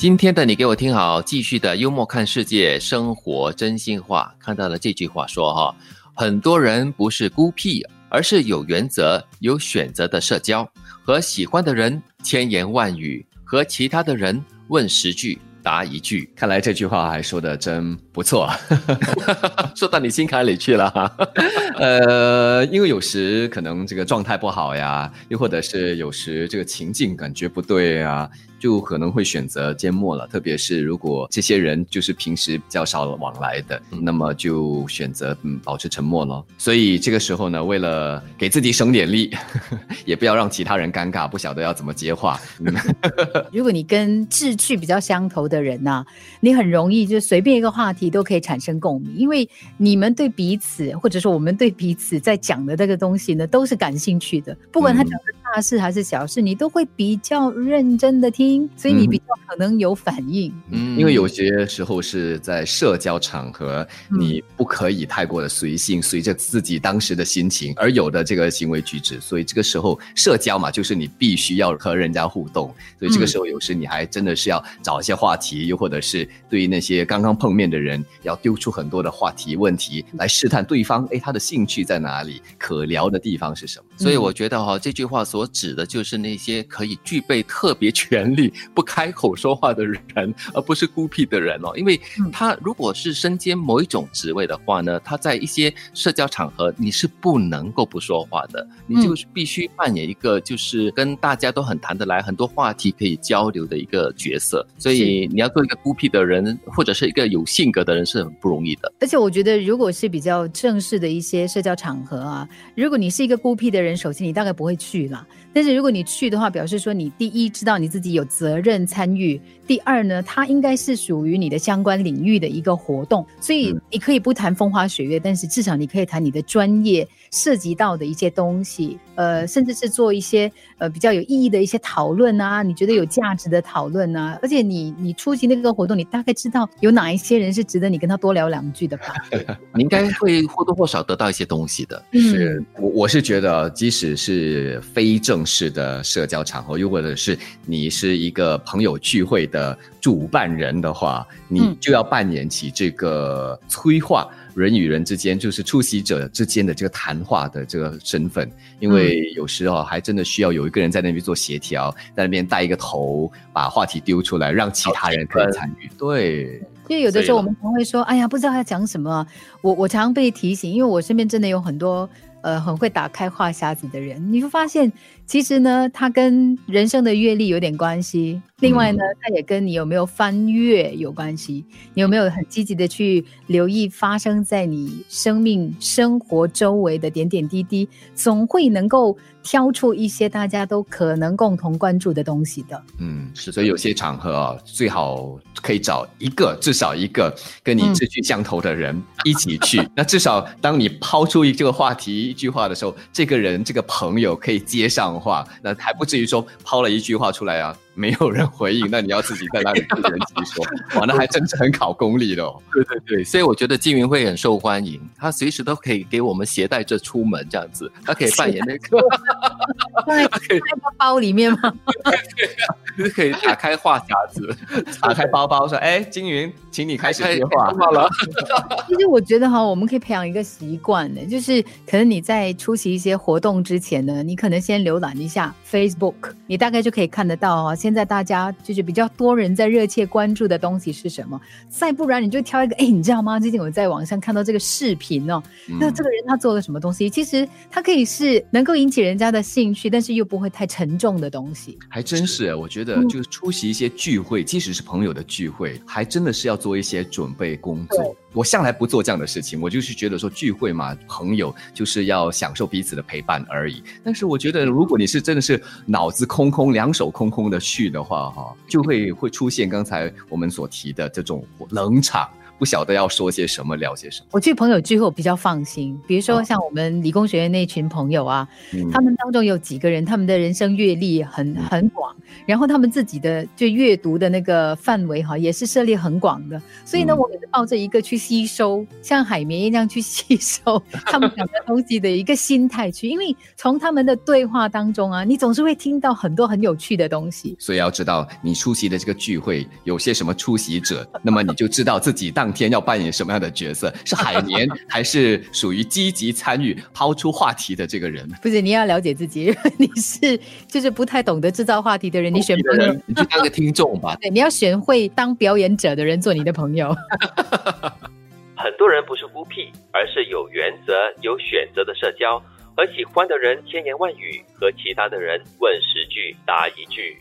今天的你给我听好，继续的幽默看世界，生活真心话。看到了这句话说哈，很多人不是孤僻，而是有原则、有选择的社交，和喜欢的人千言万语，和其他的人问十句。答一句，看来这句话还说的真不错，说到你心坎里去了哈。呃，因为有时可能这个状态不好呀，又或者是有时这个情境感觉不对啊。就可能会选择缄默了，特别是如果这些人就是平时比较少往来的，那么就选择嗯保持沉默了。所以这个时候呢，为了给自己省点力，也不要让其他人尴尬，不晓得要怎么接话。如果你跟志趣比较相投的人呐，你很容易就随便一个话题都可以产生共鸣，因为你们对彼此，或者说我们对彼此在讲的这个东西呢，都是感兴趣的，不管他讲的大事还是小事，你都会比较认真的听。所以你比较可能有反应，嗯，因为有些时候是在社交场合，你不可以太过的随性，随着自己当时的心情而有的这个行为举止。所以这个时候社交嘛，就是你必须要和人家互动。所以这个时候有时你还真的是要找一些话题，又或者是对于那些刚刚碰面的人，要丢出很多的话题问题来试探对方，哎，他的兴趣在哪里，可聊的地方是什么？所以我觉得哈，这句话所指的就是那些可以具备特别权利。不开口说话的人，而不是孤僻的人哦。因为他如果是身兼某一种职位的话呢，他在一些社交场合你是不能够不说话的，你就必须扮演一个就是跟大家都很谈得来、很多话题可以交流的一个角色。所以你要做一个孤僻的人，或者是一个有性格的人是很不容易的。而且我觉得，如果是比较正式的一些社交场合啊，如果你是一个孤僻的人，首先你大概不会去了。但是如果你去的话，表示说你第一知道你自己有责任参与，第二呢，它应该是属于你的相关领域的一个活动，所以你可以不谈风花雪月，但是至少你可以谈你的专业涉及到的一些东西，呃，甚至是做一些呃比较有意义的一些讨论啊，你觉得有价值的讨论啊，而且你你出席那个活动，你大概知道有哪一些人是值得你跟他多聊两句的吧？你应该会或多或少得到一些东西的。是我我是觉得，即使是非正。式的社交场合，又或者是你是一个朋友聚会的主办人的话，你就要扮演起这个催化人与人之间，就是出席者之间的这个谈话的这个身份。因为有时候还真的需要有一个人在那边做协调，在那边带一个头，把话题丢出来，让其他人可以参与。对，因为有的时候我们可能会说：“哎呀，不知道要讲什么。”我我常常被提醒，因为我身边真的有很多。呃，很会打开话匣子的人，你会发现，其实呢，他跟人生的阅历有点关系。另外呢，他也跟你有没有翻阅有关系。你有没有很积极的去留意发生在你生命生活周围的点点滴滴，总会能够挑出一些大家都可能共同关注的东西的。嗯，是。所以有些场合啊，最好可以找一个，至少一个跟你志趣相投的人一起去。那至少当你抛出一这个话题。一句话的时候，这个人这个朋友可以接上话，那还不至于说抛了一句话出来啊。没有人回应，那你要自己在那里自言自说，哇，那还真是很考功力的哦。对对对，所以我觉得金云会很受欢迎，他随时都可以给我们携带着出门这样子，他可以扮演那个，在包里面吗？对，可以打开话匣子，打开包包说：“哎，金云，请你开始接话。”好了。其实我觉得哈，我们可以培养一个习惯呢，就是可能你在出席一些活动之前呢，你可能先浏览一下 Facebook，你大概就可以看得到啊。现在大家就是比较多人在热切关注的东西是什么？再不然你就挑一个，哎，你知道吗？最近我在网上看到这个视频哦，那这个人他做了什么东西？其实他可以是能够引起人家的兴趣，但是又不会太沉重的东西。还真是，我觉得就是出席一些聚会，即使是朋友的聚会，还真的是要做一些准备工作。我向来不做这样的事情，我就是觉得说聚会嘛，朋友就是要享受彼此的陪伴而已。但是我觉得，如果你是真的是脑子空空、两手空空的去的话，哈，就会会出现刚才我们所提的这种冷场。不晓得要说些什么，聊些什么。我去朋友聚会我比较放心，比如说像我们理工学院那群朋友啊，他们当中有几个人，他们的人生阅历很很广，然后他们自己的就阅读的那个范围哈，也是涉猎很广的。所以呢，我也是抱着一个去吸收，像海绵一样去 吸收 他们讲的东西的一个心态去，因为从他们的对话当中啊，你总是会听到很多很有趣的东西。所以要知道你出席的这个聚会有些什么出席者，那么你就知道自己当天要扮演什么样的角色，是海绵 还是属于积极参与、抛出话题的这个人？不是，你要了解自己，你是就是不太懂得制造话题的人，你选朋友，你就当个听众吧。对，你要选会当表演者的人做你的朋友。很多人不是孤僻，而是有原则、有选择的社交，和喜欢的人千言万语，和其他的人问十句答一句。